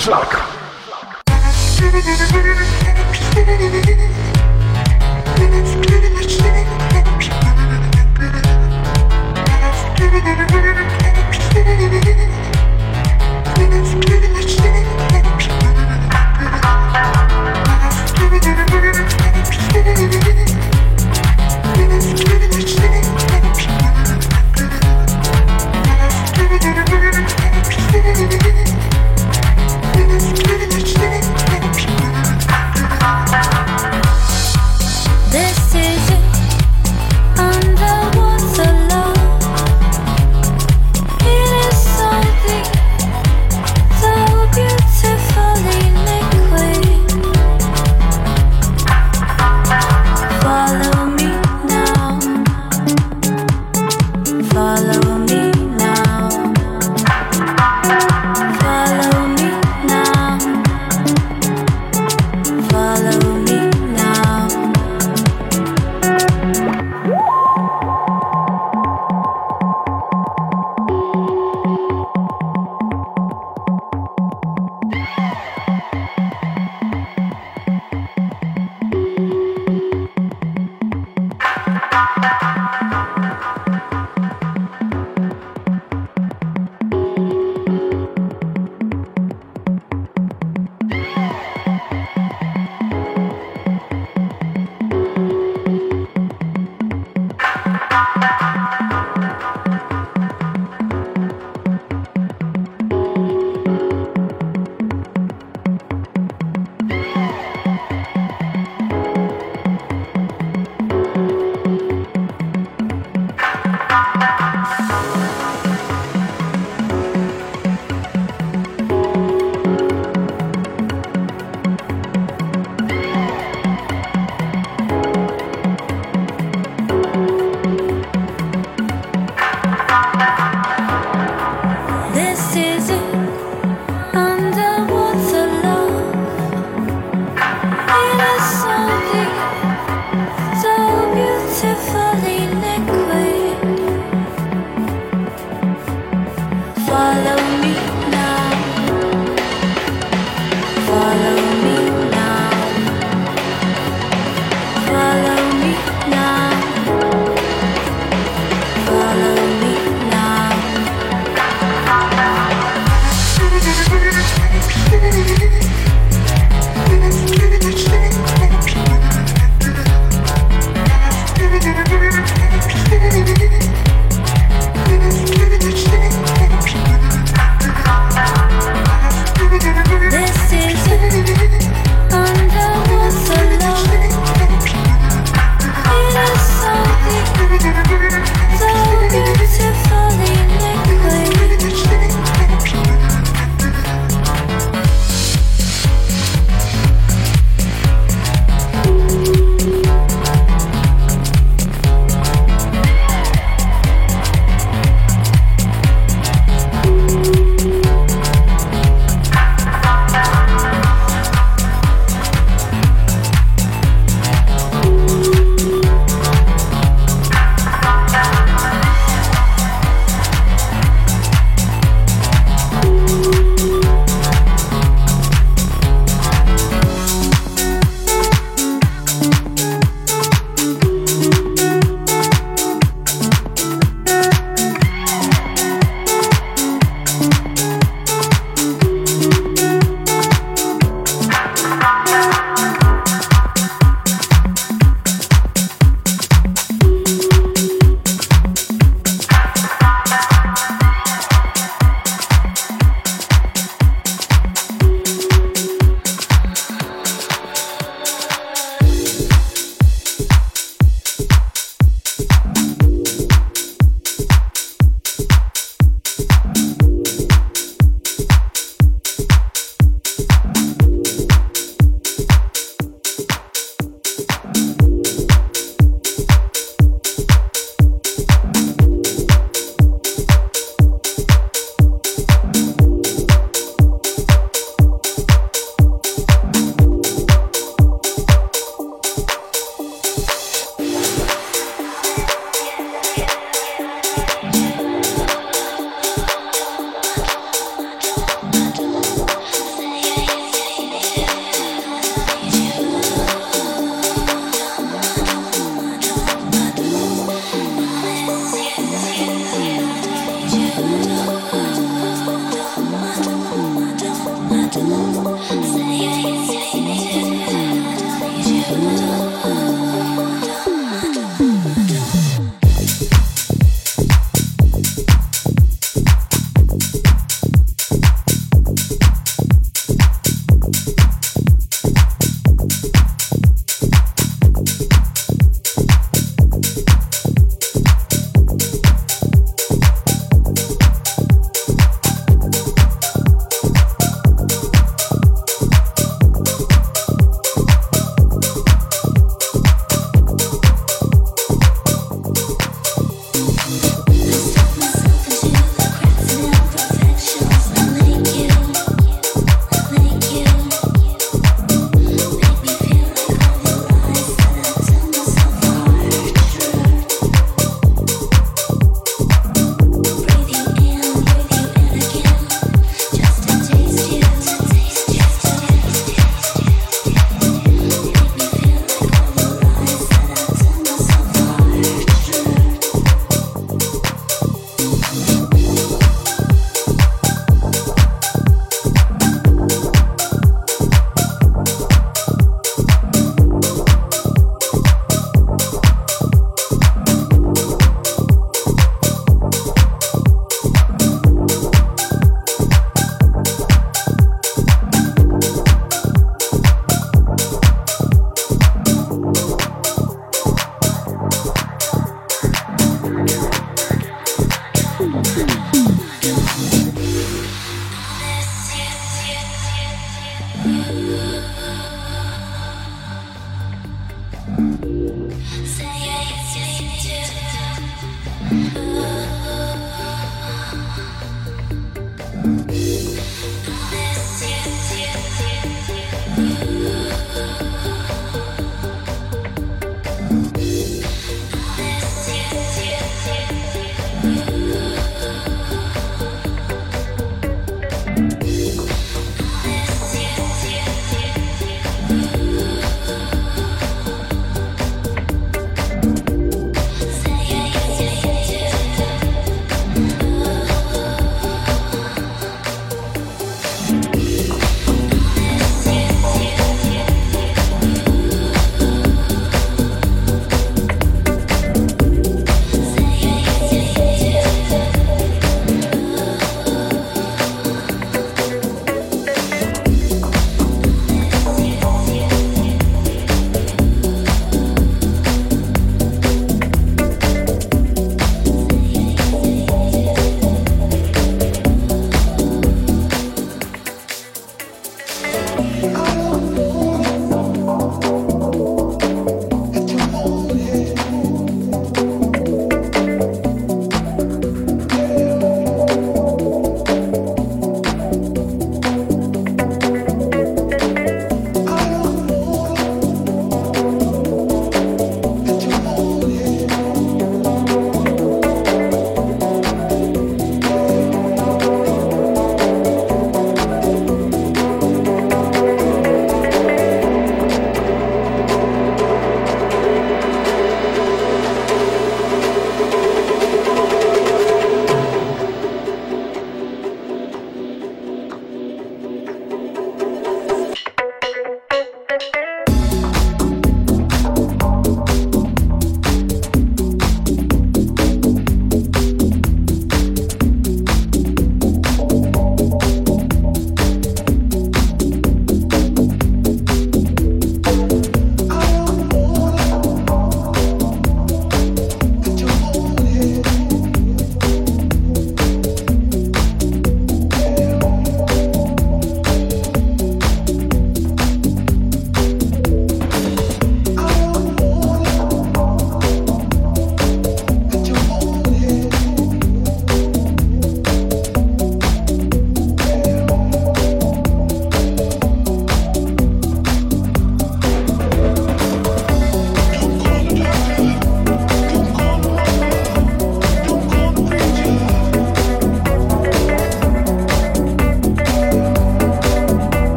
Suck.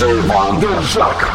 Wanderzak. Jacques.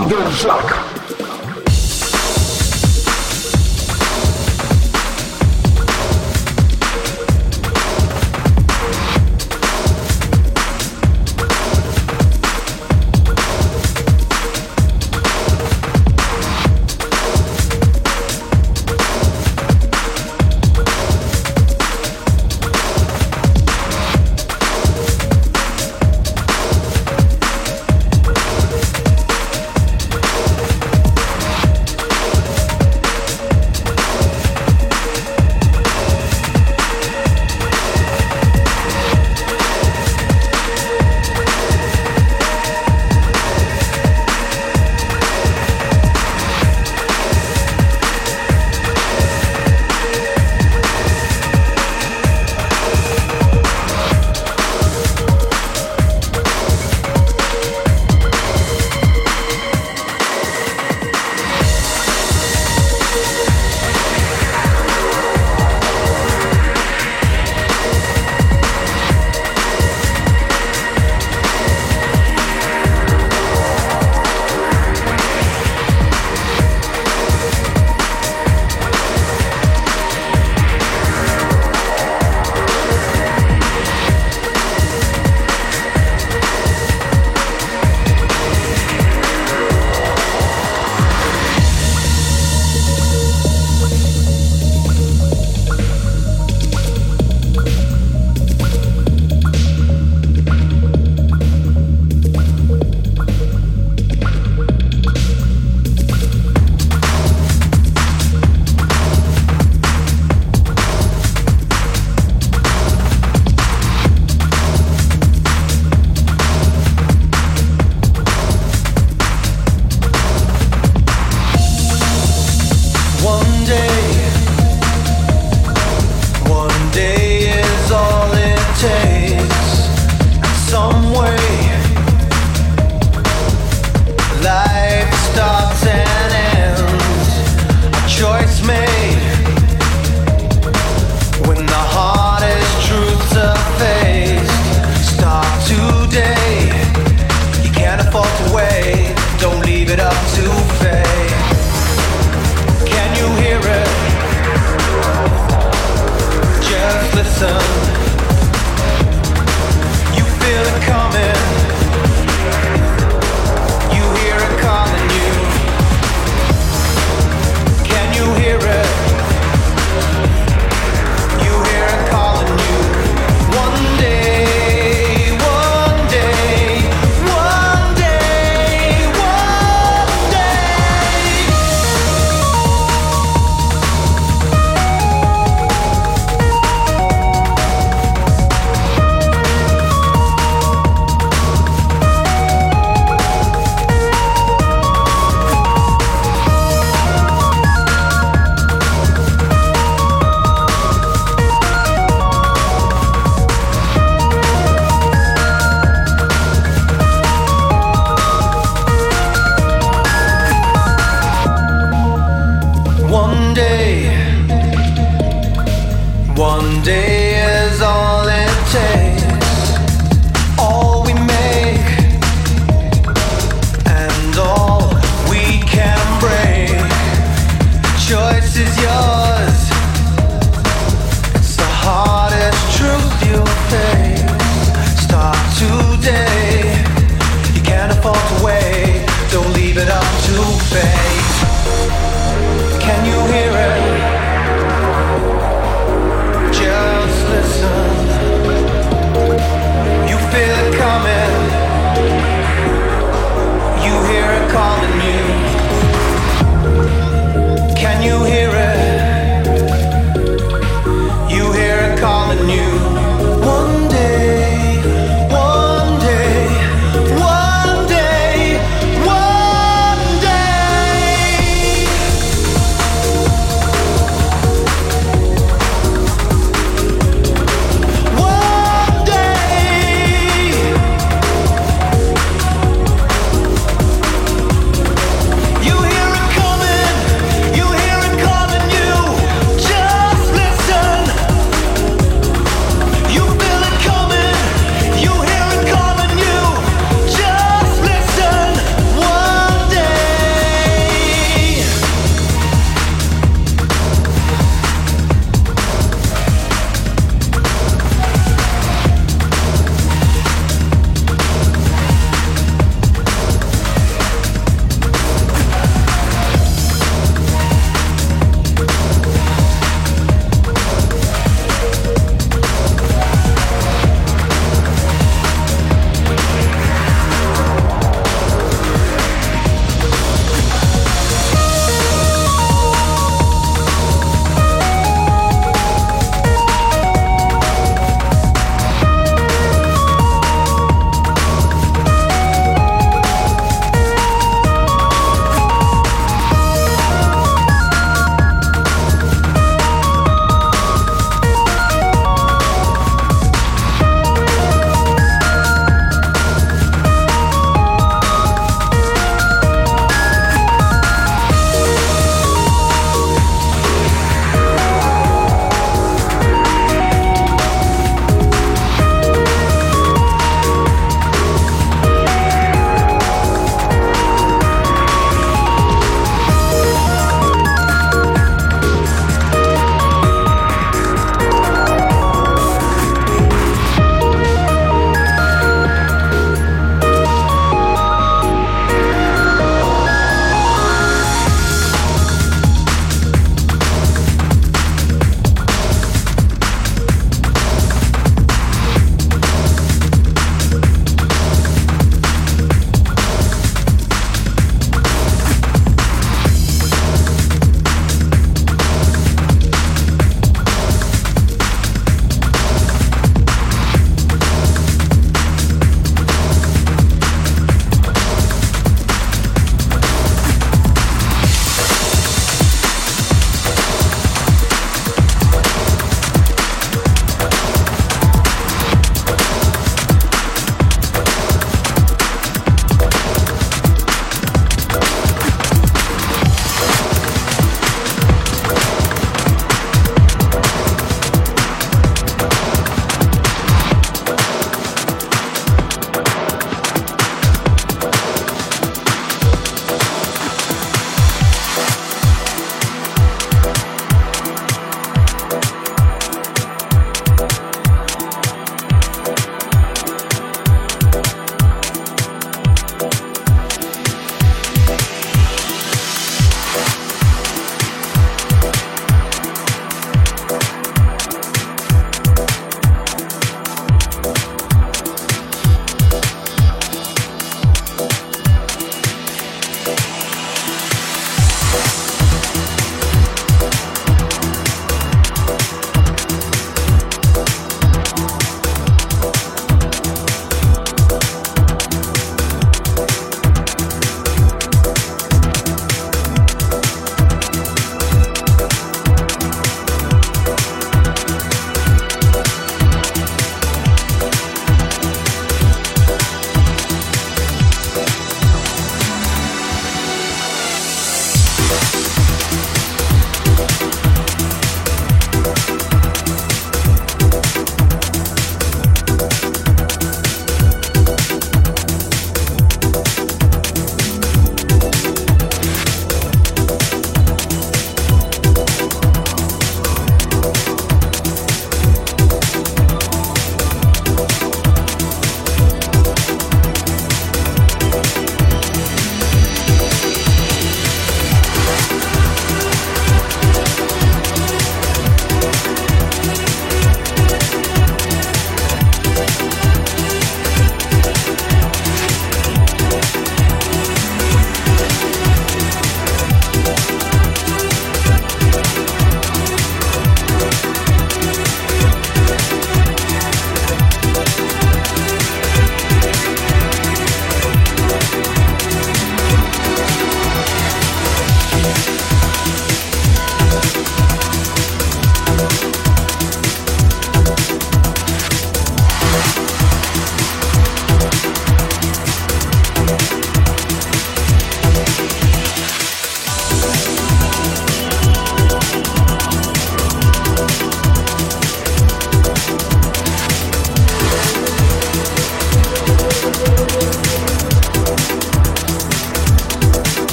你给。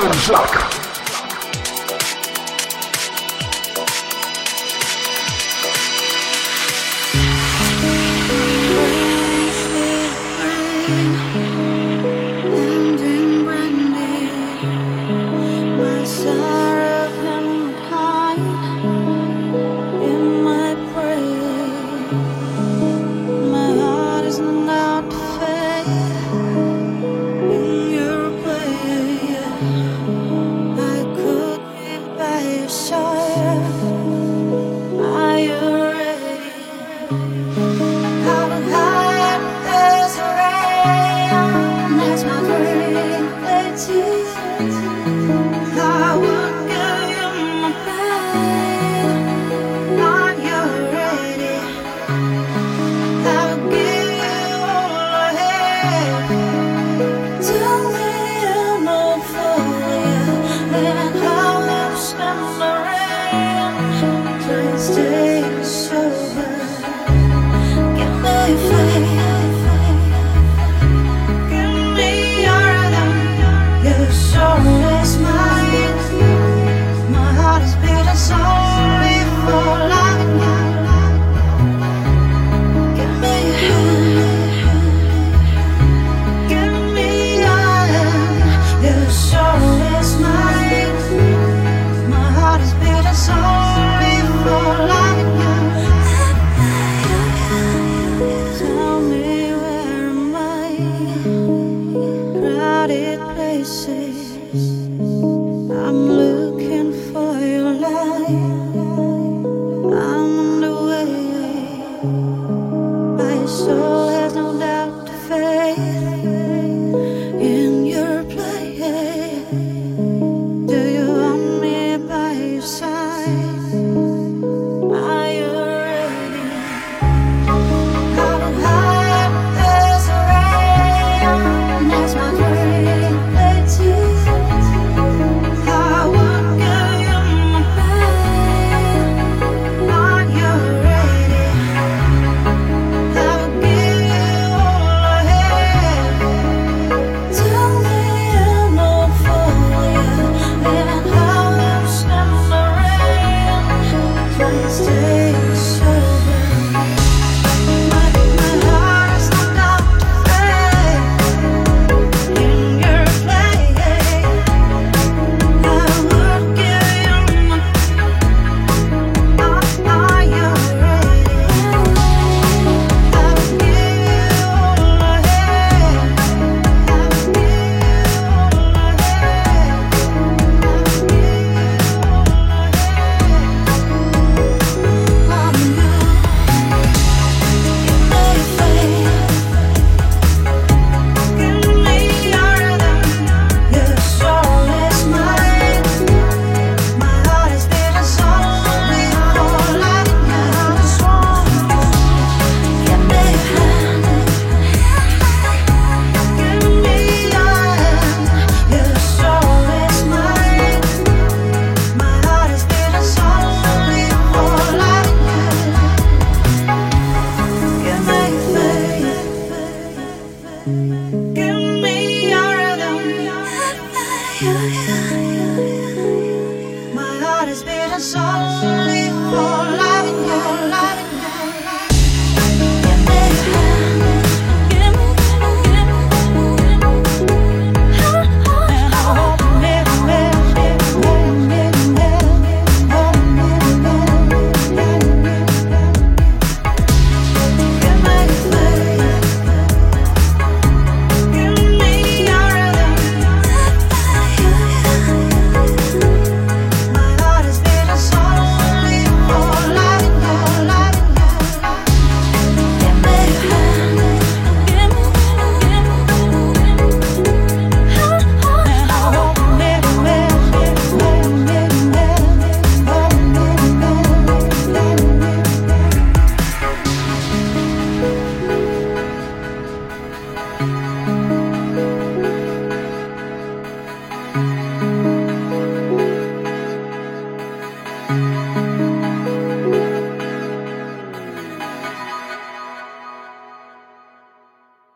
Wonderstruck. you